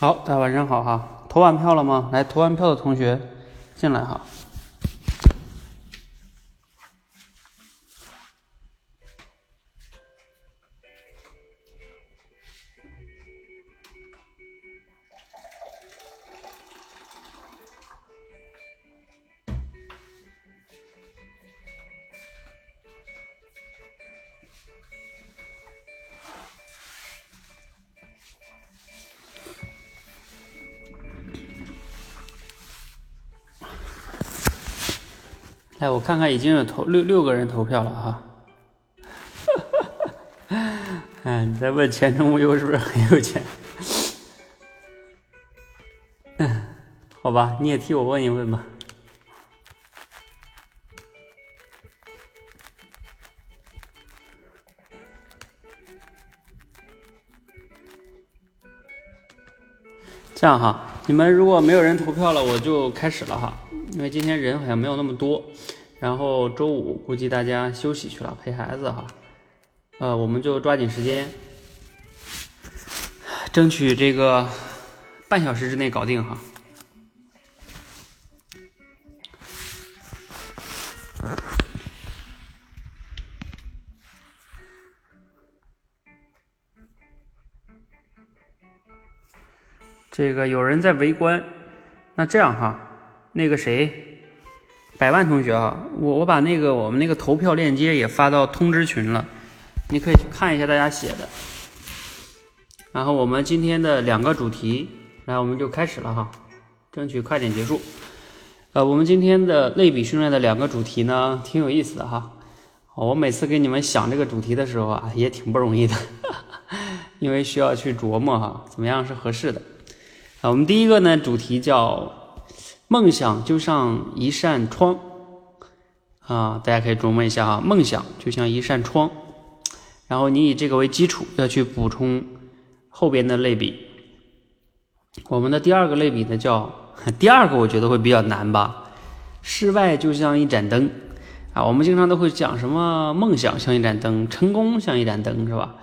好，大家晚上好哈，投完票了吗？来，投完票的同学进来哈。看看已经有投六六个人投票了哈。哎，你在问钱钟优是不是很有钱？嗯，好吧，你也替我问一问吧。这样哈，你们如果没有人投票了，我就开始了哈。因为今天人好像没有那么多，然后周五估计大家休息去了陪孩子哈，呃，我们就抓紧时间，争取这个半小时之内搞定哈。这个有人在围观，那这样哈。那个谁，百万同学啊，我我把那个我们那个投票链接也发到通知群了，你可以去看一下大家写的。然后我们今天的两个主题，来我们就开始了哈，争取快点结束。呃，我们今天的类比训练的两个主题呢，挺有意思的哈。我每次给你们想这个主题的时候啊，也挺不容易的，因为需要去琢磨哈，怎么样是合适的。啊，我们第一个呢主题叫。梦想就像一扇窗，啊，大家可以琢磨一下哈。梦想就像一扇窗，然后你以这个为基础，要去补充后边的类比。我们的第二个类比呢，叫 第二个，我觉得会比较难吧。室外就像一盏灯，啊，我们经常都会讲什么梦想像一盏灯，成功像一盏灯，是吧？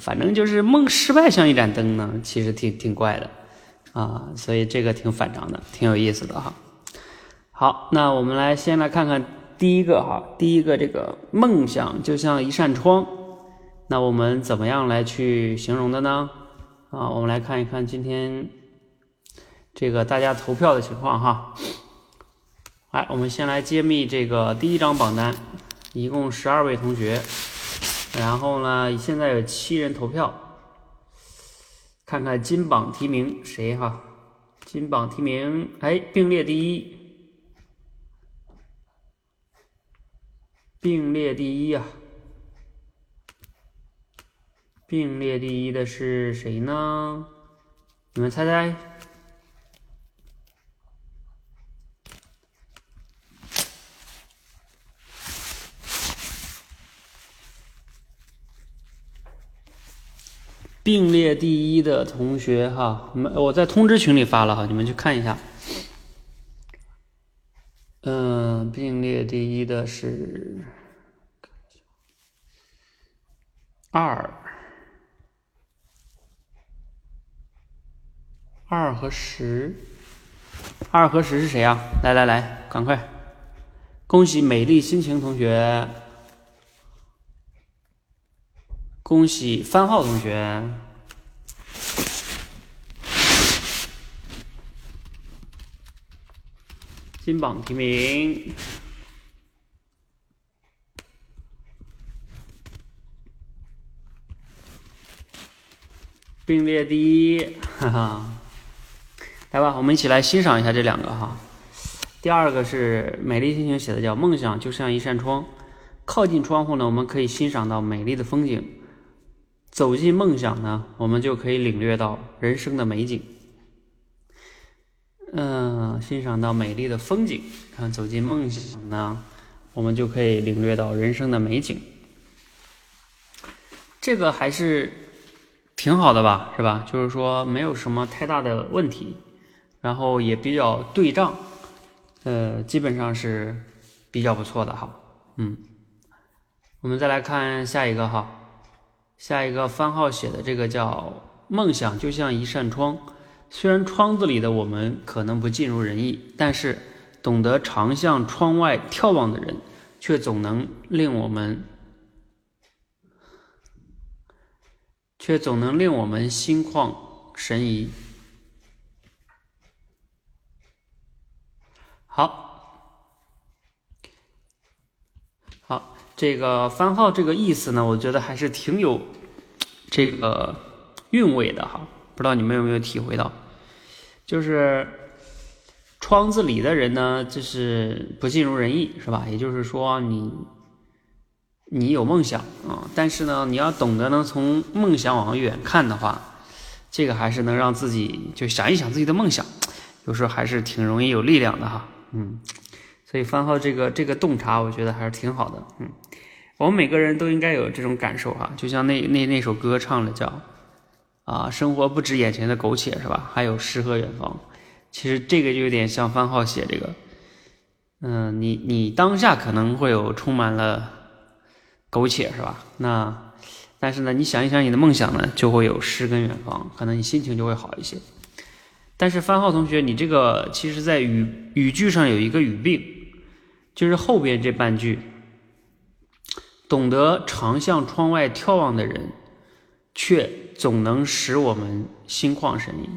反正就是梦室外像一盏灯呢，其实挺挺怪的。啊，所以这个挺反常的，挺有意思的哈。好，那我们来先来看看第一个哈，第一个这个梦想就像一扇窗，那我们怎么样来去形容的呢？啊，我们来看一看今天这个大家投票的情况哈。来，我们先来揭秘这个第一张榜单，一共十二位同学，然后呢，现在有七人投票。看看金榜题名谁哈？金榜题名，哎，并列第一，并列第一呀！并列第一的是谁呢？你们猜猜？并列第一的同学哈，你们我在通知群里发了哈，你们去看一下。嗯，并列第一的是二，二和十，二和十是谁呀？来来来，赶快！恭喜美丽心情同学。恭喜番号同学，金榜题名，并列第一，哈哈！来吧，我们一起来欣赏一下这两个哈。第二个是美丽心情写的，叫“梦想就像一扇窗，靠近窗户呢，我们可以欣赏到美丽的风景。”走进梦想呢，我们就可以领略到人生的美景。嗯，欣赏到美丽的风景。看，走进梦想呢，我们就可以领略到人生的美景。这个还是挺好的吧，是吧？就是说没有什么太大的问题，然后也比较对仗，呃，基本上是比较不错的哈。嗯，我们再来看下一个哈。下一个番号写的这个叫“梦想就像一扇窗，虽然窗子里的我们可能不尽如人意，但是懂得常向窗外眺望的人，却总能令我们，却总能令我们心旷神怡。好，好，这个番号这个意思呢，我觉得还是挺有 这个韵味的哈，不知道你们有没有体会到？就是窗子里的人呢，就是不尽如人意，是吧？也就是说，你你有梦想啊，但是呢，你要懂得能从梦想往远看的话，这个还是能让自己就想一想自己的梦想，有时候还是挺容易有力量的哈。嗯，所以番号这个这个洞察，我觉得还是挺好的。嗯，我们每个人都应该有这种感受哈，就像那那那首歌唱的叫。啊，生活不止眼前的苟且，是吧？还有诗和远方。其实这个就有点像番号写这个，嗯，你你当下可能会有充满了苟且，是吧？那但是呢，你想一想你的梦想呢，就会有诗跟远方，可能你心情就会好一些。但是番号同学，你这个其实在语语句上有一个语病，就是后边这半句，懂得常向窗外眺望的人。却总能使我们心旷神怡，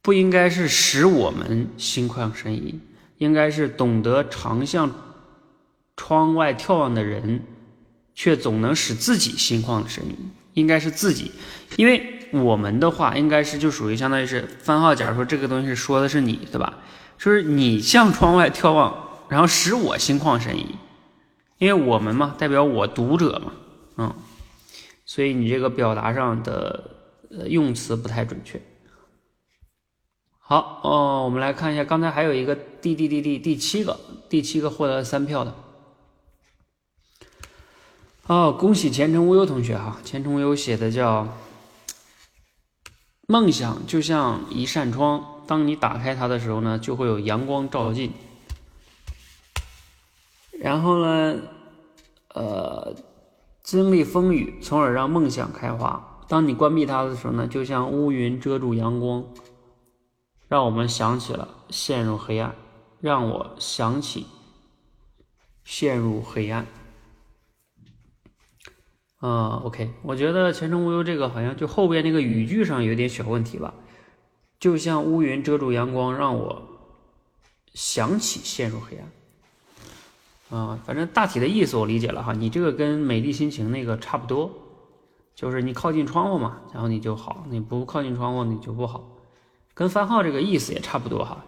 不应该是使我们心旷神怡，应该是懂得常向窗外眺望的人，却总能使自己心旷神怡，应该是自己，因为我们的话应该是就属于相当于是番号。假如说这个东西说的是你，对吧？就是你向窗外眺望，然后使我心旷神怡，因为我们嘛，代表我读者嘛，嗯。所以你这个表达上的呃用词不太准确。好哦，我们来看一下，刚才还有一个第第第第第七个，第七个获得三票的。哦，恭喜前程无忧同学哈，前程无忧写的叫梦想就像一扇窗，当你打开它的时候呢，就会有阳光照进。然后呢，呃。经历风雨，从而让梦想开花。当你关闭它的时候呢，就像乌云遮住阳光，让我们想起了陷入黑暗。让我想起陷入黑暗。啊，OK，我觉得前程无忧这个好像就后边那个语句上有点小问题吧。就像乌云遮住阳光，让我想起陷入黑暗。啊，反正大体的意思我理解了哈，你这个跟美丽心情那个差不多，就是你靠近窗户嘛，然后你就好；你不靠近窗户你就不好，跟番号这个意思也差不多哈。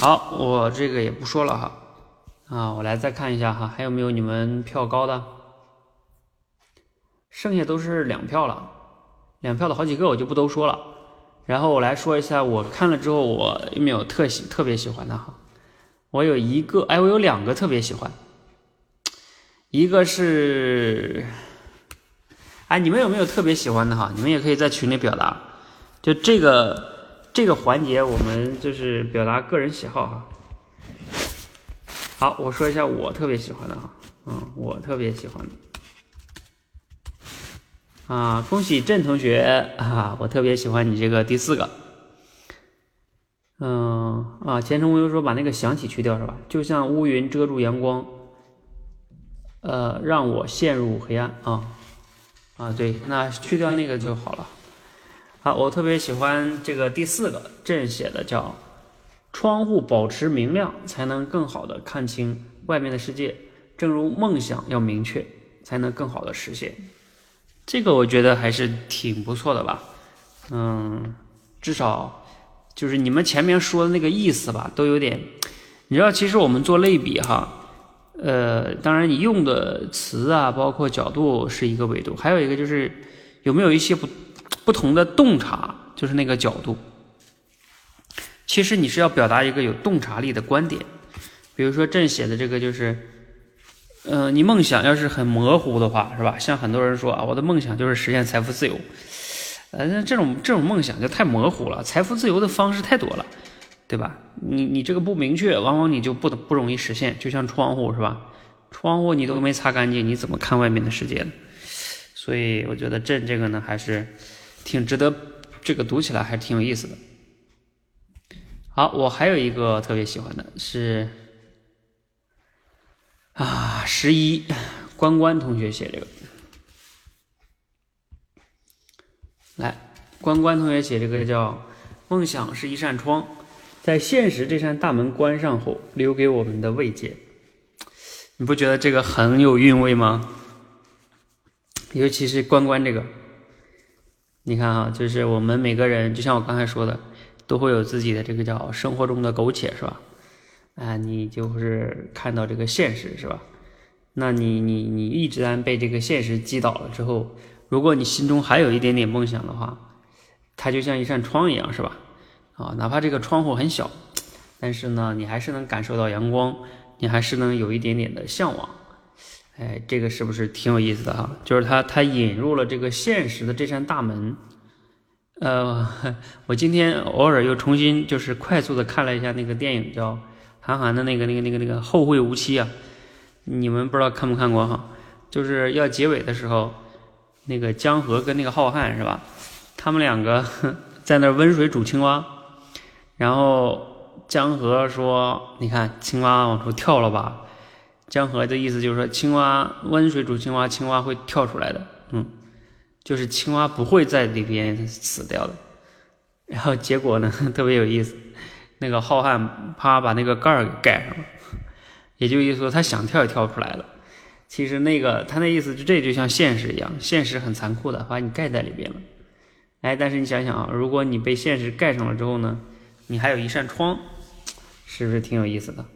好，我这个也不说了哈。啊，我来再看一下哈，还有没有你们票高的？剩下都是两票了，两票的好几个我就不都说了。然后我来说一下，我看了之后我有没有特喜特别喜欢的哈。我有一个，哎，我有两个特别喜欢，一个是，哎，你们有没有特别喜欢的哈？你们也可以在群里表达，就这个这个环节，我们就是表达个人喜好哈。好，我说一下我特别喜欢的哈，嗯，我特别喜欢的，啊，恭喜郑同学啊，我特别喜欢你这个第四个。嗯啊，前程无忧说把那个想起去掉是吧？就像乌云遮住阳光，呃，让我陷入黑暗啊啊，对，那去掉那个就好了。好，我特别喜欢这个第四个朕写的叫“窗户保持明亮，才能更好的看清外面的世界”。正如梦想要明确，才能更好的实现。这个我觉得还是挺不错的吧？嗯，至少。就是你们前面说的那个意思吧，都有点，你知道，其实我们做类比哈，呃，当然你用的词啊，包括角度是一个维度，还有一个就是有没有一些不不同的洞察，就是那个角度。其实你是要表达一个有洞察力的观点，比如说朕写的这个就是，呃，你梦想要是很模糊的话，是吧？像很多人说啊，我的梦想就是实现财富自由。呃，这种这种梦想就太模糊了，财富自由的方式太多了，对吧？你你这个不明确，往往你就不不容易实现。就像窗户是吧？窗户你都没擦干净，你怎么看外面的世界呢？所以我觉得朕这个呢，还是挺值得这个读起来还是挺有意思的。好，我还有一个特别喜欢的是啊，十一关关同学写这个，来，关关同学写这个叫“梦想是一扇窗，在现实这扇大门关上后，留给我们的慰藉”，你不觉得这个很有韵味吗？尤其是关关这个，你看啊，就是我们每个人，就像我刚才说的。都会有自己的这个叫生活中的苟且，是吧？啊，你就是看到这个现实，是吧？那你你你一直然被这个现实击倒了之后，如果你心中还有一点点梦想的话，它就像一扇窗一样，是吧？啊，哪怕这个窗户很小，但是呢，你还是能感受到阳光，你还是能有一点点的向往。哎，这个是不是挺有意思的哈？就是它它引入了这个现实的这扇大门。呃，我今天偶尔又重新就是快速的看了一下那个电影，叫韩寒的那个那个那个那个《后会无期》啊，你们不知道看没看过哈？就是要结尾的时候，那个江河跟那个浩瀚是吧？他们两个 在那温水煮青蛙，然后江河说：“你看青蛙往出跳了吧？”江河的意思就是说，青蛙温水煮青蛙，青蛙会跳出来的，嗯。就是青蛙不会在里边死掉的，然后结果呢 特别有意思，那个浩瀚啪把那个盖儿给盖上了，也就意思说他想跳也跳不出来了。其实那个他那意思就这就像现实一样，现实很残酷的把你盖在里边了。哎，但是你想想啊，如果你被现实盖上了之后呢，你还有一扇窗，是不是挺有意思的？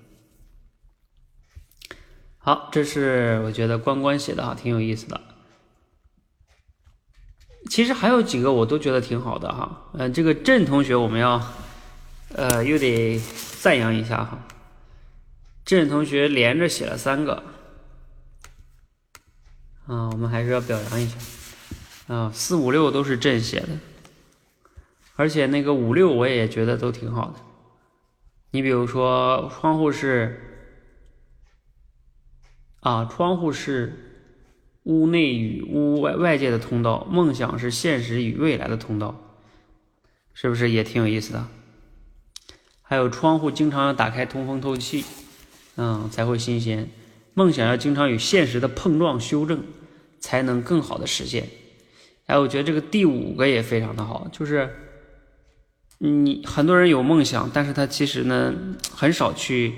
好，这是我觉得关关写的哈，挺有意思的。其实还有几个我都觉得挺好的哈，嗯，这个郑同学我们要，呃，又得赞扬一下哈。郑同学连着写了三个，啊，我们还是要表扬一下，啊，四五六都是郑写的，而且那个五六我也觉得都挺好的。你比如说窗户是，啊，窗户是。屋内与屋外外界的通道，梦想是现实与未来的通道，是不是也挺有意思的？还有窗户经常要打开通风透气，嗯，才会新鲜。梦想要经常与现实的碰撞修正，才能更好的实现。哎，我觉得这个第五个也非常的好，就是你很多人有梦想，但是他其实呢很少去。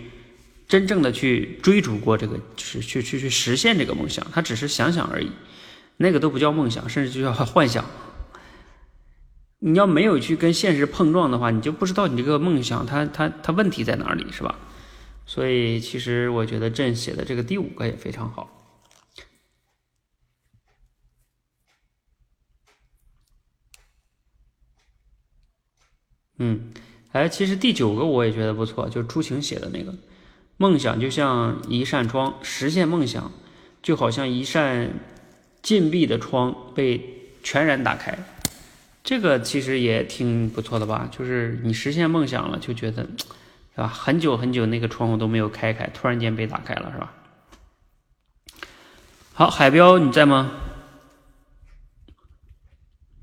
真正的去追逐过这个，就是去去去实现这个梦想，他只是想想而已，那个都不叫梦想，甚至就叫幻想。你要没有去跟现实碰撞的话，你就不知道你这个梦想它它它问题在哪里，是吧？所以其实我觉得朕写的这个第五个也非常好。嗯，哎，其实第九个我也觉得不错，就是朱晴写的那个。梦想就像一扇窗，实现梦想就好像一扇禁闭的窗被全然打开。这个其实也挺不错的吧？就是你实现梦想了，就觉得是吧？很久很久那个窗户都没有开开，突然间被打开了，是吧？好，海标你在吗？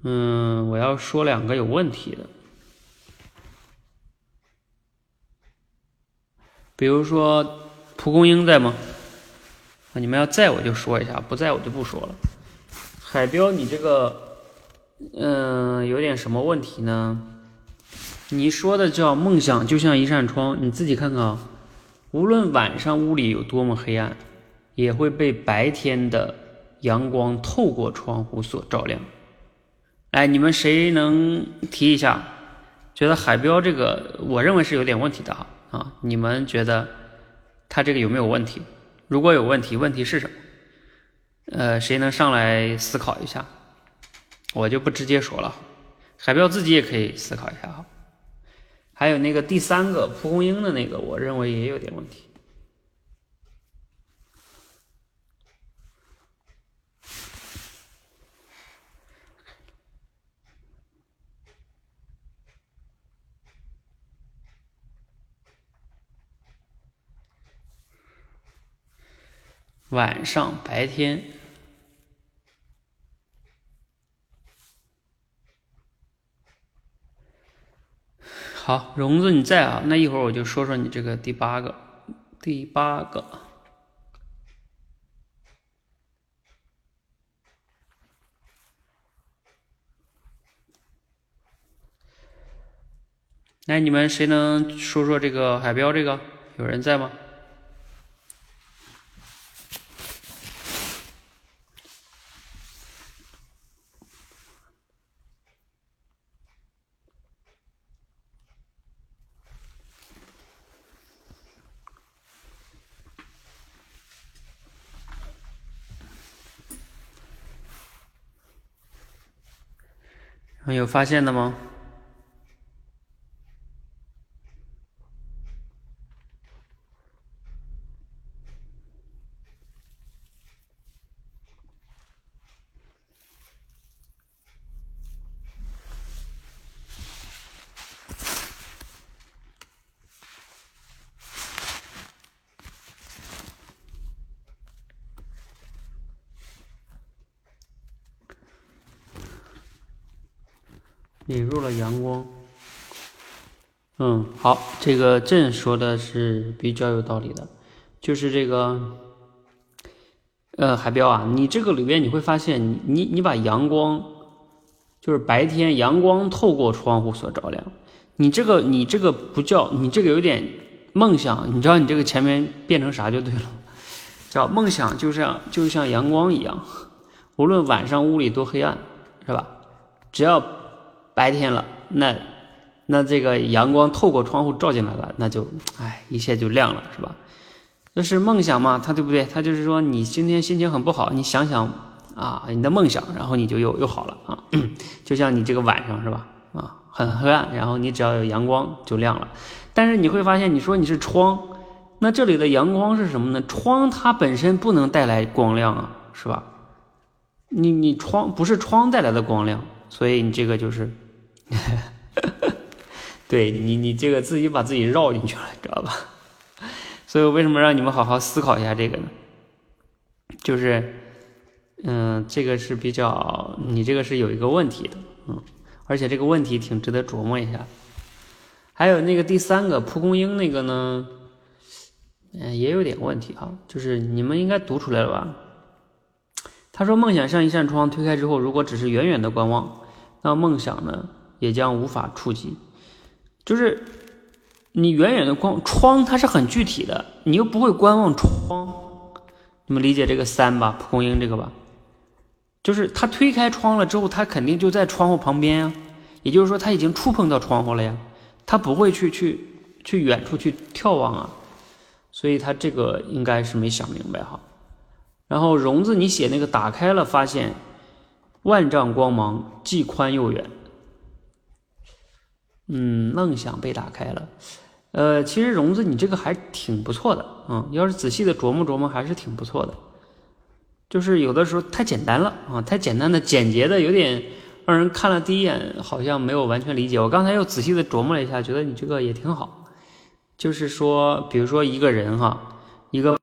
嗯，我要说两个有问题的。比如说，蒲公英在吗？啊，你们要在我就说一下，不在我就不说了。海标，你这个，嗯，有点什么问题呢？你说的叫梦想就像一扇窗，你自己看看啊。无论晚上屋里有多么黑暗，也会被白天的阳光透过窗户所照亮。哎，你们谁能提一下？觉得海标这个，我认为是有点问题的啊。啊，你们觉得他这个有没有问题？如果有问题，问题是什么？呃，谁能上来思考一下？我就不直接说了，海标自己也可以思考一下哈。还有那个第三个蒲公英的那个，我认为也有点问题。晚上、白天，好，荣子你在啊？那一会儿我就说说你这个第八个，第八个。来，你们谁能说说这个海标？这个有人在吗？有发现的吗？引入了阳光，嗯，好，这个朕说的是比较有道理的，就是这个，呃，海标啊，你这个里边你会发现，你你你把阳光，就是白天阳光透过窗户所照亮，你这个你这个不叫，你这个有点梦想，你知道你这个前面变成啥就对了，叫梦想，就像就像阳光一样，无论晚上屋里多黑暗，是吧？只要。白天了，那那这个阳光透过窗户照进来了，那就哎，一切就亮了，是吧？这是梦想嘛，他对不对？他就是说，你今天心情很不好，你想想啊，你的梦想，然后你就又又好了啊。就像你这个晚上是吧？啊，很黑暗，然后你只要有阳光就亮了。但是你会发现，你说你是窗，那这里的阳光是什么呢？窗它本身不能带来光亮啊，是吧？你你窗不是窗带来的光亮，所以你这个就是。对你，你这个自己把自己绕进去了，知道吧？所以为什么让你们好好思考一下这个呢？就是，嗯，这个是比较，你这个是有一个问题的，嗯，而且这个问题挺值得琢磨一下。还有那个第三个蒲公英那个呢，嗯，也有点问题哈，就是你们应该读出来了吧？他说：“梦想像一扇窗，推开之后，如果只是远远的观望，那梦想呢？”也将无法触及，就是你远远的光窗，它是很具体的，你又不会观望窗，你们理解这个三吧？蒲公英这个吧，就是它推开窗了之后，它肯定就在窗户旁边啊，也就是说它已经触碰到窗户了呀，它不会去去去远处去眺望啊，所以它这个应该是没想明白哈。然后融字你写那个打开了，发现万丈光芒，既宽又远。嗯，梦想被打开了，呃，其实荣子你这个还挺不错的，嗯，要是仔细的琢磨琢磨，还是挺不错的。就是有的时候太简单了啊，太简单的、简洁的，有点让人看了第一眼好像没有完全理解。我刚才又仔细的琢磨了一下，觉得你这个也挺好。就是说，比如说一个人哈，一个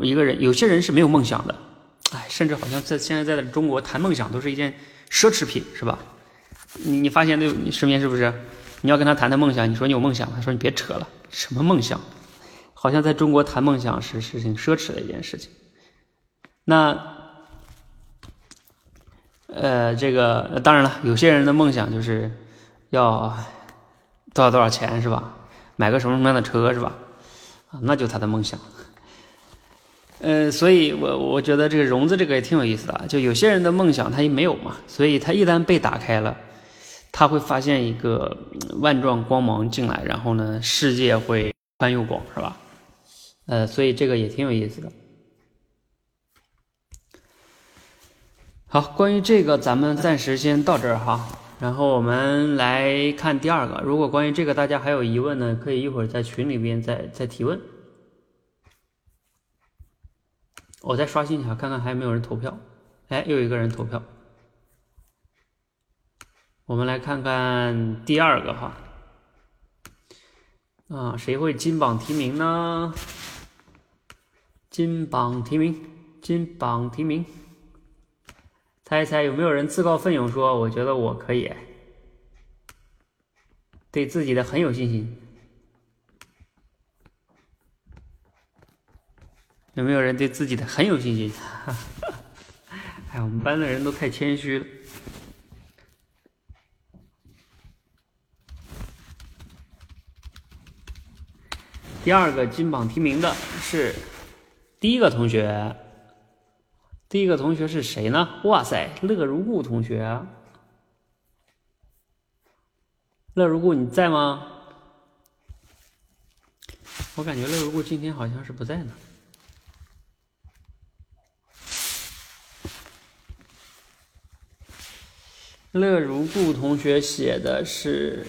一个人，有些人是没有梦想的，哎，甚至好像在现在在中国谈梦想都是一件奢侈品，是吧？你你发现那你身边是不是？你要跟他谈谈梦想，你说你有梦想，他说你别扯了，什么梦想？好像在中国谈梦想是是挺奢侈的一件事情。那，呃，这个当然了，有些人的梦想就是要多少多少钱是吧？买个什么什么样的车是吧？啊，那就他的梦想。呃，所以我我觉得这个融资这个也挺有意思的，就有些人的梦想他也没有嘛，所以他一旦被打开了。他会发现一个万状光芒进来，然后呢，世界会宽又广，是吧？呃，所以这个也挺有意思的。好，关于这个，咱们暂时先到这儿哈。然后我们来看第二个。如果关于这个大家还有疑问呢，可以一会儿在群里边再再提问。我再刷新一下，看看还有没有人投票。哎，又一个人投票。我们来看看第二个哈，啊，谁会金榜题名呢？金榜题名，金榜题名，猜一猜有没有人自告奋勇说，我觉得我可以？对自己的很有信心。有没有人对自己的很有信心？哎，我们班的人都太谦虚了。第二个金榜题名的是第一个同学，第一个同学是谁呢？哇塞，乐如故同学，乐如故你在吗？我感觉乐如故今天好像是不在呢。乐如故同学写的是，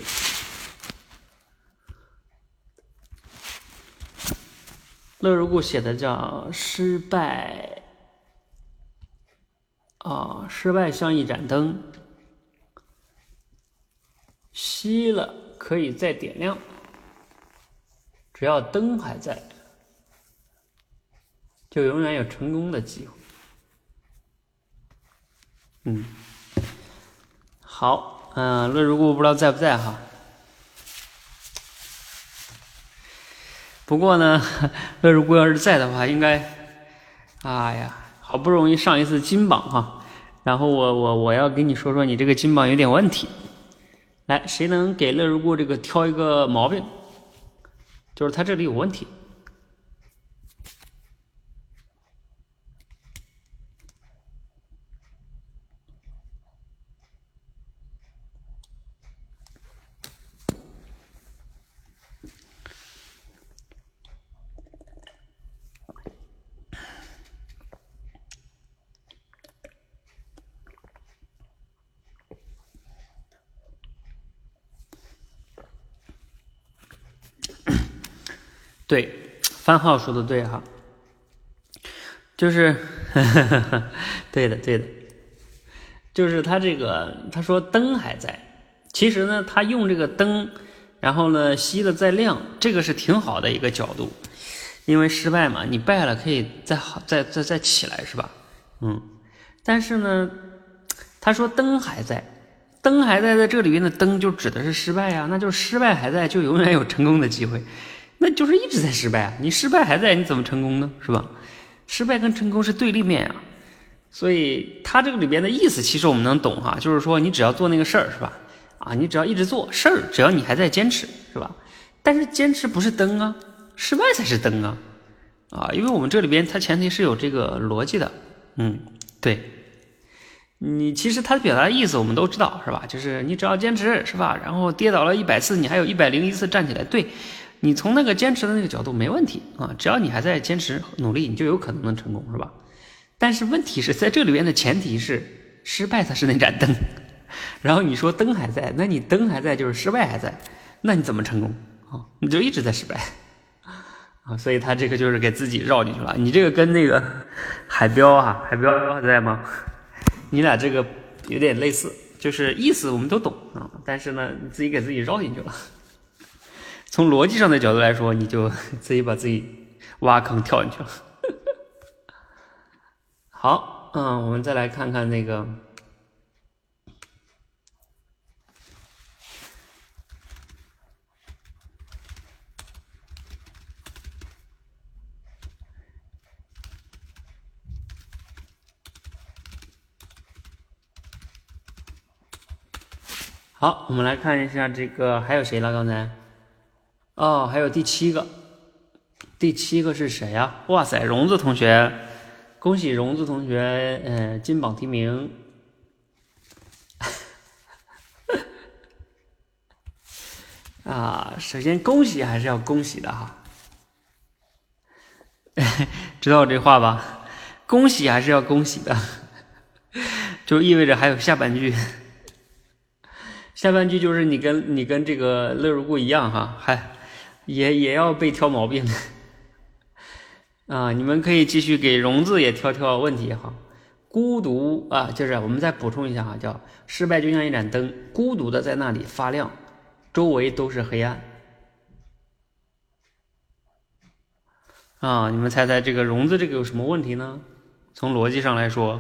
乐如故写的叫失败，啊，失败像一盏灯，熄了可以再点亮，只要灯还在，就永远有成功的机会。嗯。好，嗯，乐如故不知道在不在哈。不过呢，乐如故要是在的话，应该，哎呀，好不容易上一次金榜哈，然后我我我要跟你说说，你这个金榜有点问题。来，谁能给乐如故这个挑一个毛病？就是他这里有问题。对，番号说的对哈，就是，对的对的，就是他这个他说灯还在，其实呢他用这个灯，然后呢熄了再亮，这个是挺好的一个角度，因为失败嘛，你败了可以再好再再再起来是吧？嗯，但是呢他说灯还在，灯还在，在这里边的灯就指的是失败呀，那就是失败还在，就永远有成功的机会。那就是一直在失败啊！你失败还在，你怎么成功呢？是吧？失败跟成功是对立面啊，所以他这个里边的意思，其实我们能懂哈，就是说你只要做那个事儿，是吧？啊，你只要一直做事儿，只要你还在坚持，是吧？但是坚持不是灯啊，失败才是灯啊！啊，因为我们这里边它前提是有这个逻辑的，嗯，对，你其实他的表达意思我们都知道，是吧？就是你只要坚持，是吧？然后跌倒了一百次，你还有一百零一次站起来，对。你从那个坚持的那个角度没问题啊，只要你还在坚持努力，你就有可能能成功，是吧？但是问题是在这里边的前提是失败才是那盏灯，然后你说灯还在，那你灯还在就是失败还在，那你怎么成功啊？你就一直在失败啊，所以他这个就是给自己绕进去了。你这个跟那个海标啊，海标还在吗？你俩这个有点类似，就是意思我们都懂啊，但是呢，你自己给自己绕进去了。从逻辑上的角度来说，你就 自己把自己挖坑跳进去了。好，嗯，我们再来看看那个。好，我们来看一下这个还有谁了？刚才。哦，还有第七个，第七个是谁呀？哇塞，荣子同学，恭喜荣子同学，嗯，金榜题名。啊，首先恭喜还是要恭喜的哈，知道我这话吧？恭喜还是要恭喜的，就意味着还有下半句。下半句就是你跟你跟这个乐如故一样哈，还。也也要被挑毛病的啊！你们可以继续给荣字也挑挑问题哈。孤独啊，就是我们再补充一下哈，叫失败就像一盏灯，孤独的在那里发亮，周围都是黑暗啊！你们猜猜这个荣字这个有什么问题呢？从逻辑上来说。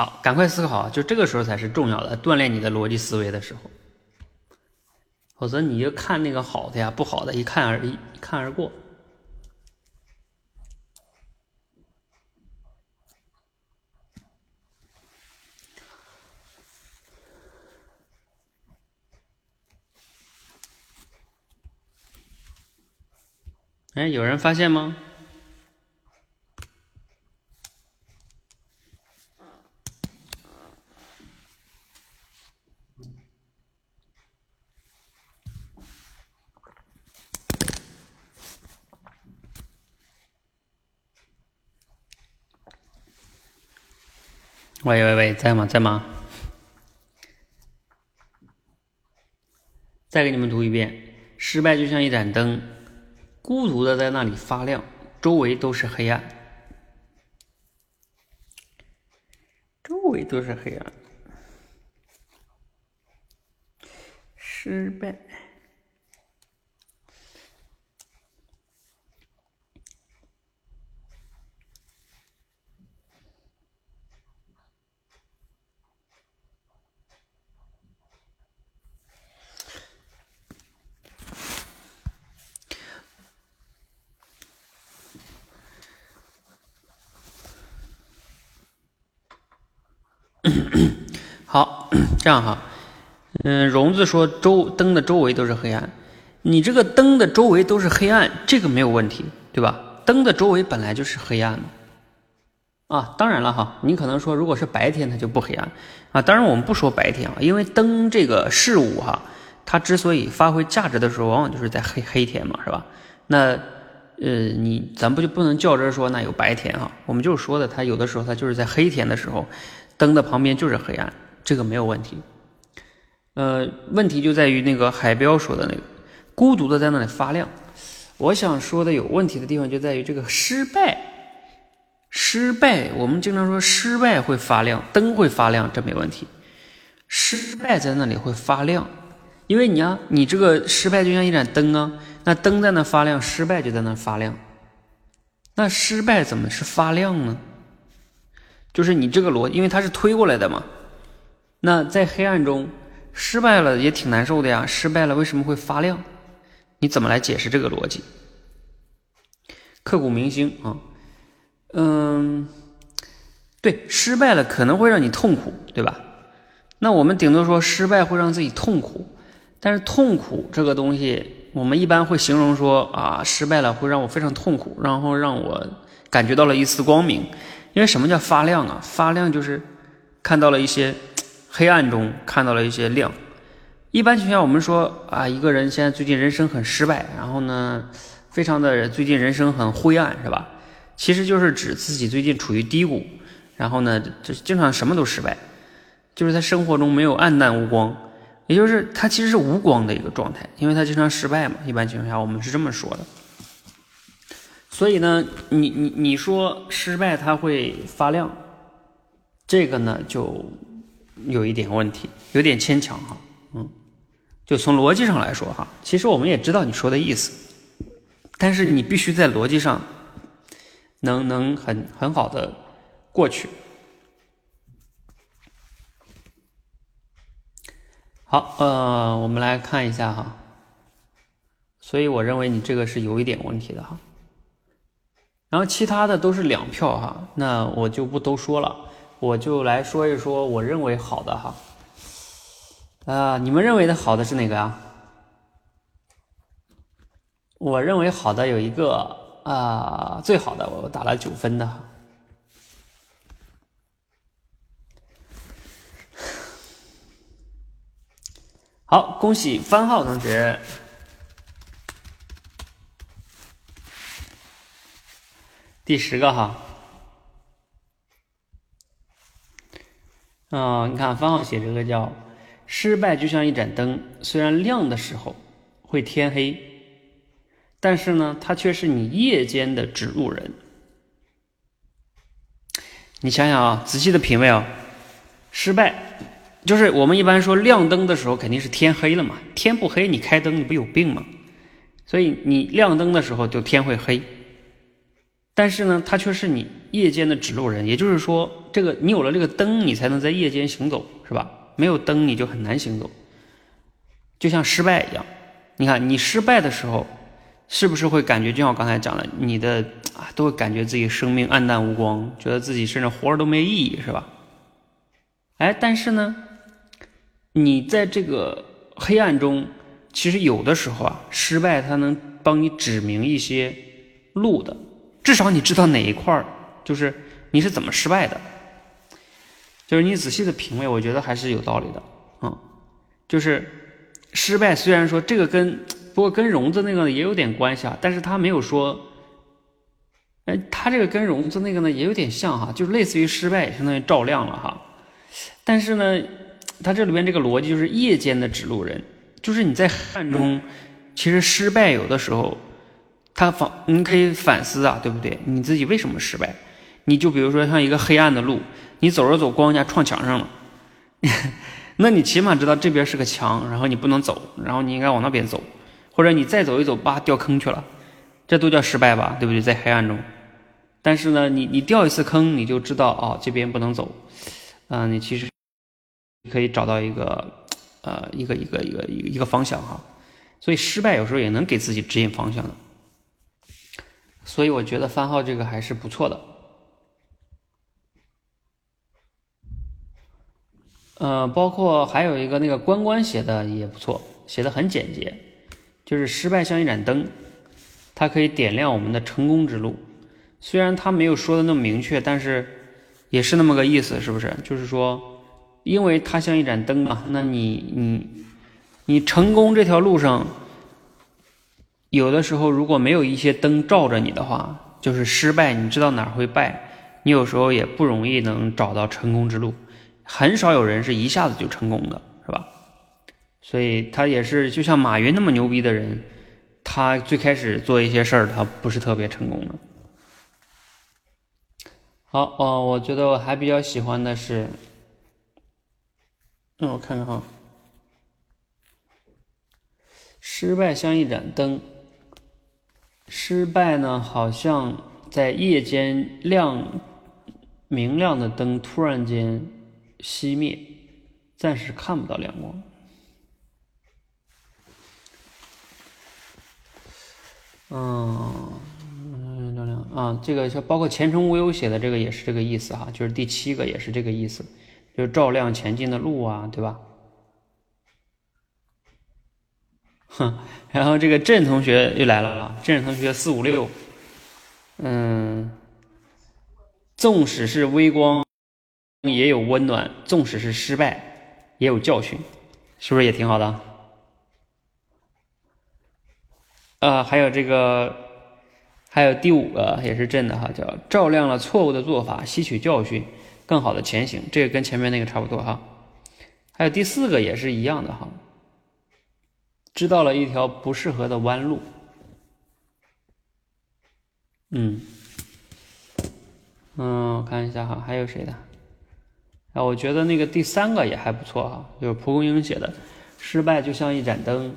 好，赶快思考，就这个时候才是重要的，锻炼你的逻辑思维的时候。否则你就看那个好的呀，不好的一看而一看而过。哎，有人发现吗？喂喂喂，在吗？在吗？再给你们读一遍：失败就像一盏灯，孤独的在那里发亮，周围都是黑暗，周围都是黑暗。失败。好，这样哈，嗯，荣子说周灯的周围都是黑暗，你这个灯的周围都是黑暗，这个没有问题，对吧？灯的周围本来就是黑暗的啊。当然了哈，你可能说如果是白天它就不黑暗啊。当然我们不说白天啊，因为灯这个事物哈，它之所以发挥价值的时候，往往就是在黑黑天嘛，是吧？那呃，你咱不就不能较真说那有白天哈？我们就是说的，它有的时候它就是在黑天的时候。灯的旁边就是黑暗，这个没有问题。呃，问题就在于那个海标说的那个孤独的在那里发亮。我想说的有问题的地方就在于这个失败，失败。我们经常说失败会发亮，灯会发亮，这没问题。失败在那里会发亮，因为你啊，你这个失败就像一盏灯啊，那灯在那发亮，失败就在那发亮。那失败怎么是发亮呢？就是你这个逻，因为它是推过来的嘛。那在黑暗中失败了也挺难受的呀。失败了为什么会发亮？你怎么来解释这个逻辑？刻骨铭心啊。嗯，对，失败了可能会让你痛苦，对吧？那我们顶多说失败会让自己痛苦，但是痛苦这个东西，我们一般会形容说啊，失败了会让我非常痛苦，然后让我感觉到了一丝光明。因为什么叫发亮啊？发亮就是看到了一些 黑暗中看到了一些亮。一般情况下，我们说啊，一个人现在最近人生很失败，然后呢，非常的最近人生很灰暗，是吧？其实就是指自己最近处于低谷，然后呢，就经常什么都失败，就是在生活中没有暗淡无光，也就是他其实是无光的一个状态，因为他经常失败嘛。一般情况下，我们是这么说的。所以呢，你你你说失败它会发亮，这个呢就有一点问题，有点牵强哈，嗯，就从逻辑上来说哈，其实我们也知道你说的意思，但是你必须在逻辑上能能很很好的过去。好，呃，我们来看一下哈，所以我认为你这个是有一点问题的哈。然后其他的都是两票哈，那我就不都说了，我就来说一说我认为好的哈。啊，你们认为的好的是哪个呀？我认为好的有一个啊，最好的我打了九分的。好，恭喜番号同学。第十个哈，啊，你看方浩写这个叫“失败就像一盏灯，虽然亮的时候会天黑，但是呢，它却是你夜间的指路人。”你想想啊，仔细的品味啊，失败就是我们一般说亮灯的时候肯定是天黑了嘛，天不黑你开灯你不有病吗？所以你亮灯的时候就天会黑。但是呢，他却是你夜间的指路人，也就是说，这个你有了这个灯，你才能在夜间行走，是吧？没有灯你就很难行走，就像失败一样。你看你失败的时候，是不是会感觉就像我刚才讲的，你的啊都会感觉自己生命黯淡无光，觉得自己甚至活着都没意义，是吧？哎，但是呢，你在这个黑暗中，其实有的时候啊，失败它能帮你指明一些路的，至少你知道哪一块儿，就是你是怎么失败的，就是你仔细的品味，我觉得还是有道理的，嗯，就是失败虽然说这个跟不过跟融资那个也有点关系啊，但是他没有说，哎，他这个跟融资那个呢也有点像哈，就是类似于失败相当于照亮了哈。但是呢，他这里边这个逻辑就是夜间的指路人，就是你在黑暗中，其实失败有的时候，他反你可以反思啊，对不对？你自己为什么失败？你就比如说像一个黑暗的路，你走着走，咣一下撞墙上了，那你起码知道这边是个墙，然后你不能走，然后你应该往那边走，或者你再走一走，叭掉坑去了，这都叫失败吧，对不对？在黑暗中，但是呢，你你掉一次坑，你就知道哦，这边不能走。嗯，你其实可以找到一个呃一个一个一个一个一个方向哈，所以失败有时候也能给自己指引方向的，所以我觉得番号这个还是不错的。呃，包括还有一个那个关关写的也不错，写的很简洁，就是失败像一盏灯，它可以点亮我们的成功之路。虽然他没有说的那么明确，但是。也是那么个意思，是不是？就是说，因为它像一盏灯嘛，那你你你成功这条路上，有的时候如果没有一些灯照着你的话，就是失败。你知道哪儿会败，你有时候也不容易能找到成功之路。很少有人是一下子就成功的，是吧？所以他也是，就像马云那么牛逼的人，他最开始做一些事儿，他不是特别成功的。好哦，我觉得我还比较喜欢的是，让我看看哈，失败像一盏灯，失败呢好像在夜间亮明亮的灯突然间熄灭，暂时看不到亮光，嗯。啊，这个像包括前程无忧写的这个也是这个意思哈，就是第七个也是这个意思，就是照亮前进的路啊，对吧？哼，然后这个郑同学又来了啊，郑同学四五六，嗯，纵使是微光也有温暖，纵使是失败也有教训，是不是也挺好的？啊，还有这个。还有第五个也是正的哈，叫照亮了错误的做法，吸取教训，更好的前行。这个跟前面那个差不多哈。还有第四个也是一样的哈，知道了一条不适合的弯路。嗯，嗯，我看一下哈，还有谁的？啊，我觉得那个第三个也还不错哈，就是蒲公英写的，失败就像一盏灯。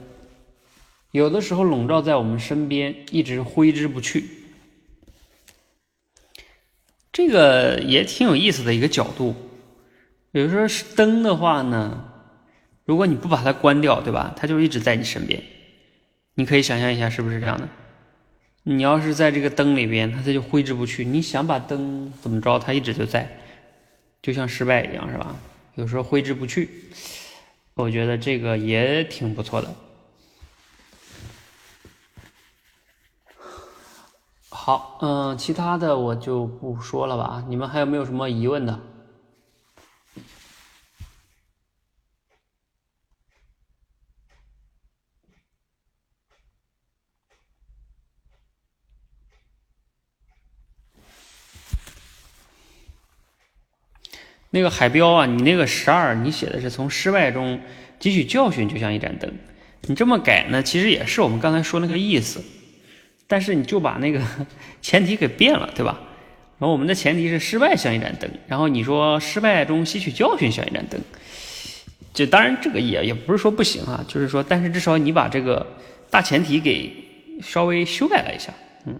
有的时候笼罩在我们身边，一直挥之不去。这个也挺有意思的一个角度。比如说是灯的话呢，如果你不把它关掉，对吧？它就一直在你身边。你可以想象一下，是不是这样的？你要是在这个灯里边，它它就挥之不去。你想把灯怎么着，它一直就在，就像失败一样，是吧？有时候挥之不去。我觉得这个也挺不错的。好，嗯，其他的我就不说了吧。你们还有没有什么疑问的？那个海标啊，你那个十二，你写的是从失败中汲取教训，就像一盏灯。你这么改呢，其实也是我们刚才说那个意思。但是你就把那个前提给变了，对吧？然后我们的前提是失败像一盏灯，然后你说失败中吸取教训像一盏灯，就当然这个也也不是说不行啊，就是说，但是至少你把这个大前提给稍微修改了一下，嗯。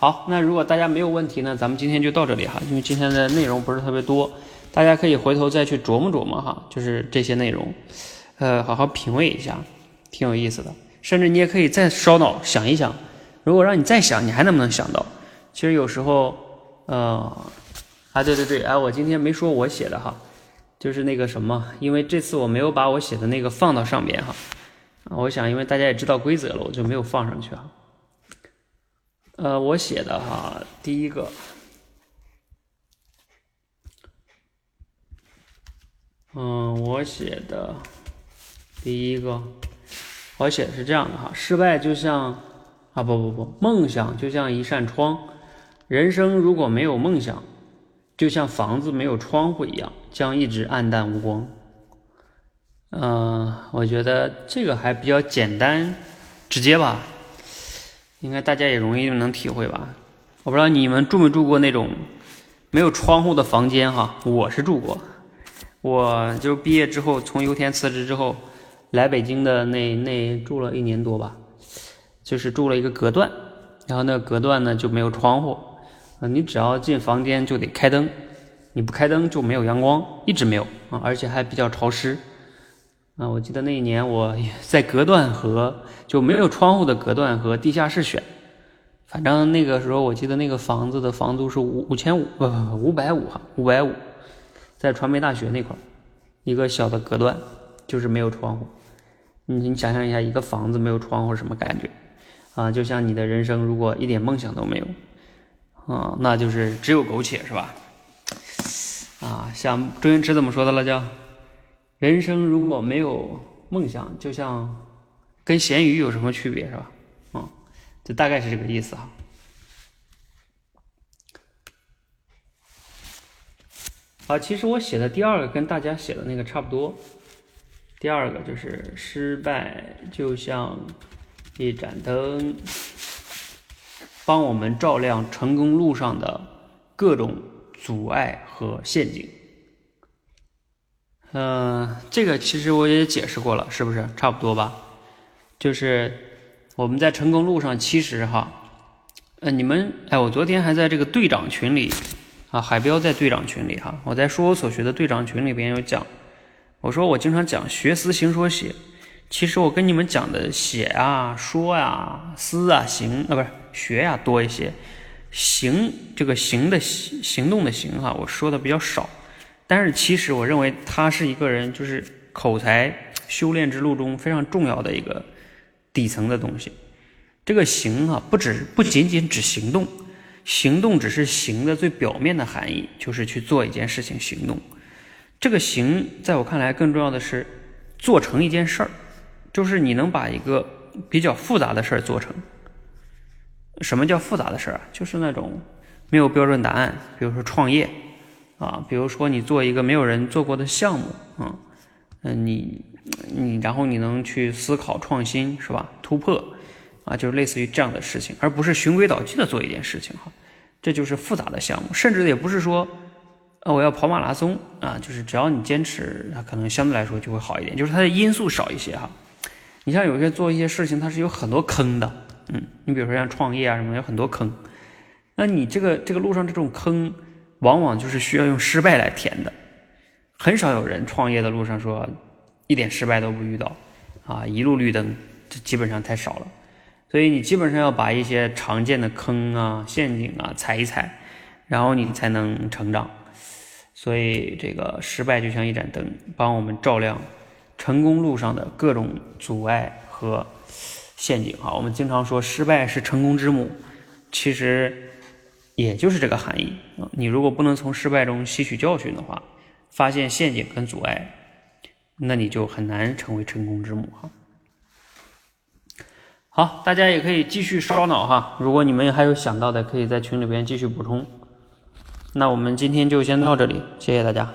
好，那如果大家没有问题呢，咱们今天就到这里哈，因为今天的内容不是特别多，大家可以回头再去琢磨琢磨哈，就是这些内容，呃，好好品味一下，挺有意思的。甚至你也可以再烧脑想一想，如果让你再想，你还能不能想到？其实有时候，呃，啊，对对对，哎，我今天没说我写的哈，就是那个什么，因为这次我没有把我写的那个放到上边哈，我想因为大家也知道规则了，我就没有放上去哈。呃，我写的哈，第一个，嗯，我写的第一个，我写的是这样的哈，失败就像啊不不不，梦想就像一扇窗，人生如果没有梦想，就像房子没有窗户一样，将一直暗淡无光。嗯，我觉得这个还比较简单直接吧。应该大家也容易能体会吧？我不知道你们住没住过那种没有窗户的房间哈？我是住过，我就毕业之后从油田辞职之后来北京的那那住了一年多吧，就是住了一个隔断，然后那个隔断呢就没有窗户，啊，你只要进房间就得开灯，你不开灯就没有阳光，一直没有啊，而且还比较潮湿。啊，我记得那一年我 在隔断和就没有窗户的隔断和地下室选，反正那个时候我记得那个房子的房租是五五千五，不不不五百五哈，五百五，在传媒大学那块儿，一个小的隔断，就是没有窗户。你你想象一下，一个房子没有窗户什么感觉？啊，就像你的人生如果一点梦想都没有，啊，那就是只有苟且是吧？啊，像周星驰怎么说的了叫？人生如果没有梦想，就像跟咸鱼有什么区别，是吧？嗯，就大概是这个意思哈。啊，其实我写的第二个跟大家写的那个差不多。第二个就是失败就像一盏灯，帮我们照亮成功路上的各种阻碍和陷阱。嗯，这个其实我也解释过了，是不是差不多吧？就是我们在成功路上，其实哈，呃，你们哎，我昨天还在这个队长群里啊，海彪在队长群里哈，我在说我所学的队长群里边有讲，我说我经常讲学思行说写，其实我跟你们讲的写啊、说啊、思啊、行啊，不是学呀多一些，行这个行的行行动的行哈，我说的比较少。但是其实我认为他是一个人，就是口才修炼之路中非常重要的一个底层的东西。这个行啊，不只不仅仅指行动，行动只是行的最表面的含义，就是去做一件事情行动。这个行，在我看来更重要的是做成一件事儿，就是你能把一个比较复杂的事儿做成。什么叫复杂的事儿啊？就是那种没有标准答案，比如说创业。啊，比如说你做一个没有人做过的项目，啊，嗯，你你然后你能去思考创新是吧？突破，啊，就是类似于这样的事情，而不是循规蹈矩的做一件事情哈，这就是复杂的项目，甚至也不是说，呃，我要跑马拉松啊，就是只要你坚持，它可能相对来说就会好一点，就是它的因素少一些哈。你像有些做一些事情，它是有很多坑的，嗯，你比如说像创业啊什么，有很多坑，那你这个这个路上这种坑。往往就是需要用失败来填的，很少有人创业的路上说一点失败都不遇到，啊，一路绿灯，这基本上太少了。所以你基本上要把一些常见的坑啊、陷阱啊踩一踩，然后你才能成长。所以这个失败就像一盏灯，帮我们照亮成功路上的各种阻碍和陷阱啊。我们经常说失败是成功之母，其实。也就是这个含义啊！你如果不能从失败中吸取教训的话，发现陷阱跟阻碍，那你就很难成为成功之母哈。好，大家也可以继续烧脑哈。如果你们还有想到的，可以在群里边继续补充。那我们今天就先到这里，谢谢大家。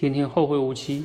听听后会无期。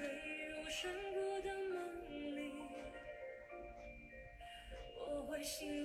坠入山谷的梦里，我会醒